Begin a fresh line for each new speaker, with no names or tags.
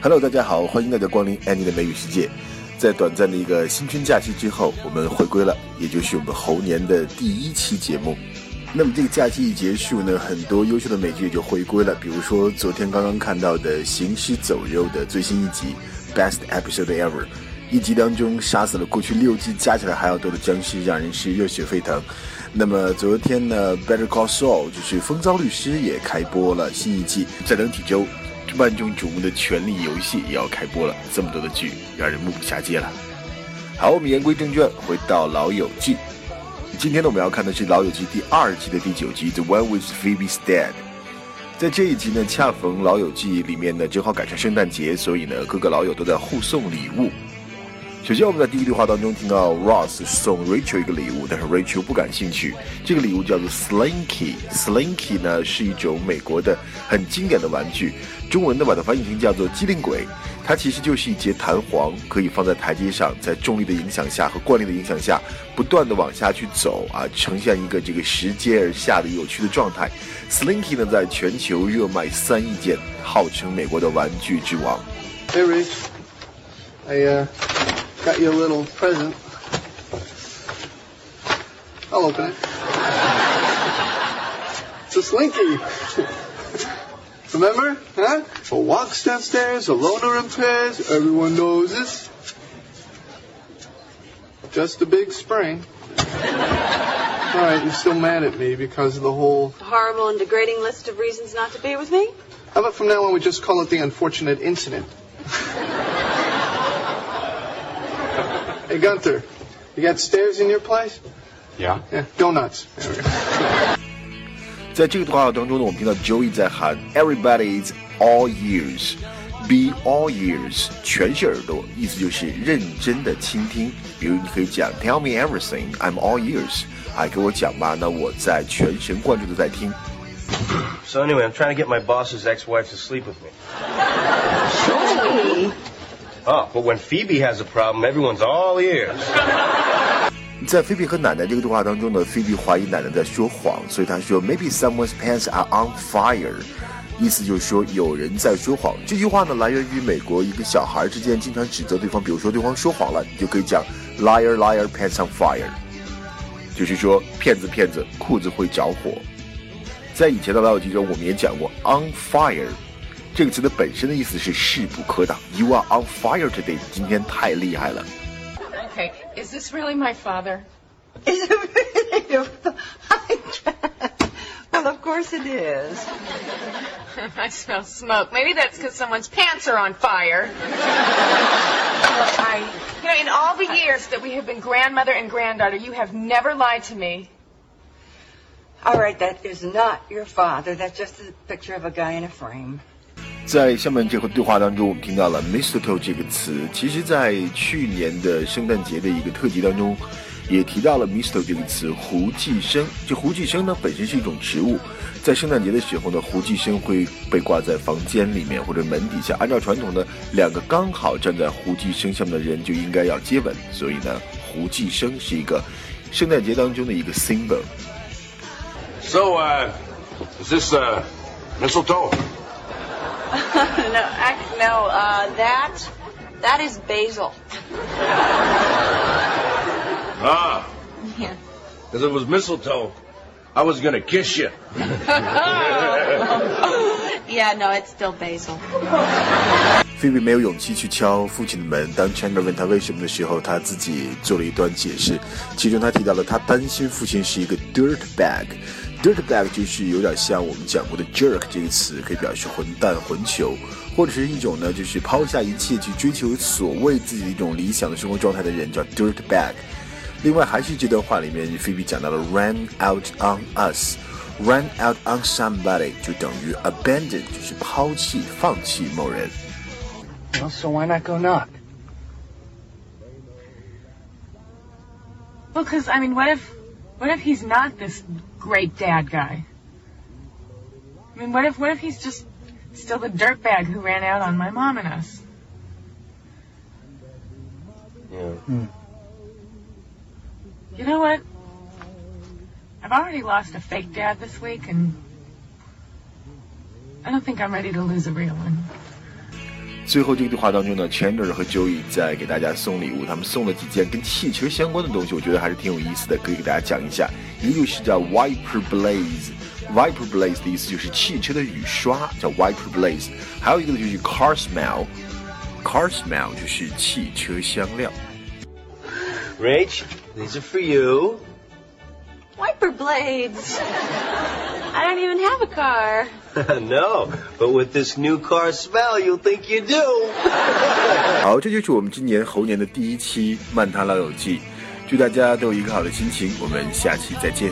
Hello，大家好，欢迎大家光临 Annie 的美语世界。在短暂的一个新春假期之后，我们回归了，也就是我们猴年的第一期节目。那么这个假期一结束呢，很多优秀的美剧也就回归了，比如说昨天刚刚看到的《行尸走肉》的最新一集《Best Episode Ever》，一集当中杀死了过去六季加起来还要多的僵尸，让人是热血沸腾。那么昨天呢，《Better Call Saul》就是《风骚律师》也开播了新一季，再等几周。万众瞩目的《权力游戏》也要开播了，这么多的剧让人目不暇接了。好，我们言归正传，回到《老友记》。今天呢，我们要看的是《老友记》第二季的第九集《The One with Phoebe's Dad》。在这一集呢，恰逢《老友记》里面呢正好赶上圣诞节，所以呢，各个老友都在互送礼物。首先，我们在第一句话当中听到 Ross 送 Rachel 一个礼物，但是 Rachel 不感兴趣。这个礼物叫做 Slinky。Slinky 呢是一种美国的很经典的玩具，中文的把它翻译成叫做机灵鬼。它其实就是一节弹簧，可以放在台阶上，在重力的影响下和惯例的影响下，不断的往下去走啊，呈现一个这个拾阶而下的有趣的状态。Slinky 呢在全球热卖三亿件，号称美国的玩具之王。
Hey Rich, I uh. Got you a little present. I'll open it. It's a slinky. Remember? Huh? A walks downstairs, a loner in pairs, everyone knows this. Just a big spring. Alright, you're still mad at me because of the whole
horrible and degrading list of reasons not to be with me?
How about from now on we just call it the unfortunate incident? Hey Gunther, you got stairs in your place?
Yeah.
Yeah, go nuts.
在这个对话当中呢，我们听到 Joey 在喊 "Everybody is all ears." Be all ears，全是耳朵，意思就是认真的倾听。比如你可以讲 Tell me everything, I'm all ears。哎，给我讲吧，那我在全神贯注的在听。
So anyway, I'm trying to get my boss's ex-wife to sleep with me.
Joey.
Oh, but when Phoebe has a problem, everyone's all ears.
在菲比和奶奶这个对话当中呢，菲比怀疑奶奶在说谎，所以她说 Maybe someone's pants are on fire，意思就是说有人在说谎。这句话呢来源于美国一个小孩之间经常指责对方，比如说对方说谎了，你就可以讲 Liar, liar, pants on fire，就是说骗子骗子裤子会着火。在以前的老友记中，我们也讲过 on fire。这个词的本身的意思是势不可挡。You are on fire today，今天太厉害了。
Okay, is this really my father?
Is it really your Well, of course it is.
I smell smoke. Maybe that's because someone's pants are on fire. I, you know, in all the years that we have been grandmother and granddaughter, you have never lied to me.
All right, that is not your father. That's just a picture of a guy in a frame.
在下面这个对话当中，我们听到了 mistletoe 这个词。其实，在去年的圣诞节的一个特辑当中，也提到了 mistle 这个词。胡寄生，这胡寄生呢本身是一种植物，在圣诞节的时候呢，胡寄生会被挂在房间里面或者门底下。按照传统呢，两个刚好站在胡寄生下面的人就应该要接吻，所以呢，胡寄生是一个圣诞节当中的一个 symbol。
So, uh, is this mistletoe?
no, actually, no. Uh, that that is basil.
Ah.
Yeah.
Because it was mistletoe. I was gonna kiss you.
yeah, no, it's still basil.
菲比没有勇气去敲父亲的门。当 Chandler 问他为什么的时候，他自己做了一段解释，其中他提到了他担心父亲是一个 dirt bag。dirtbag 就是有点像我们讲过的 jerk 这个词，可以表示混蛋、混球，或者是一种呢，就是抛下一切去追求所谓自己的一种理想的生活状态的人，叫 dirtbag。另外，还是这段话里面，菲比讲到了 run out on us，run out on somebody 就等于 abandon，就是抛弃、放弃某人。
Well, so why not go knock?
Well, because I mean, what if, What if he's not this great dad guy? I mean, what if, what if he's just still the dirtbag who ran out on my mom and us?
Yeah.
Hmm.
You know what? I've already lost a fake dad this week, and I don't think I'm ready to lose a real one.
最后这个对话当中呢，Chandler 和 Joey 在给大家送礼物，他们送了几件跟汽车相关的东西，我觉得还是挺有意思的，可以给大家讲一下。一个就是叫 Wiper Blaze，Wiper Blaze 的意思就是汽车的雨刷，叫 Wiper Blaze。还有一个呢就是 Car Smell，Car Smell 就是汽车香料。
Rach, these are for you.
Wiper blades. I don't even have a car.
no, but with this new car smell, you'll think you do.
好，这就是我们今年猴年的第一期《漫谈老友记》，祝大家都有一个好的心情，我们下期再见。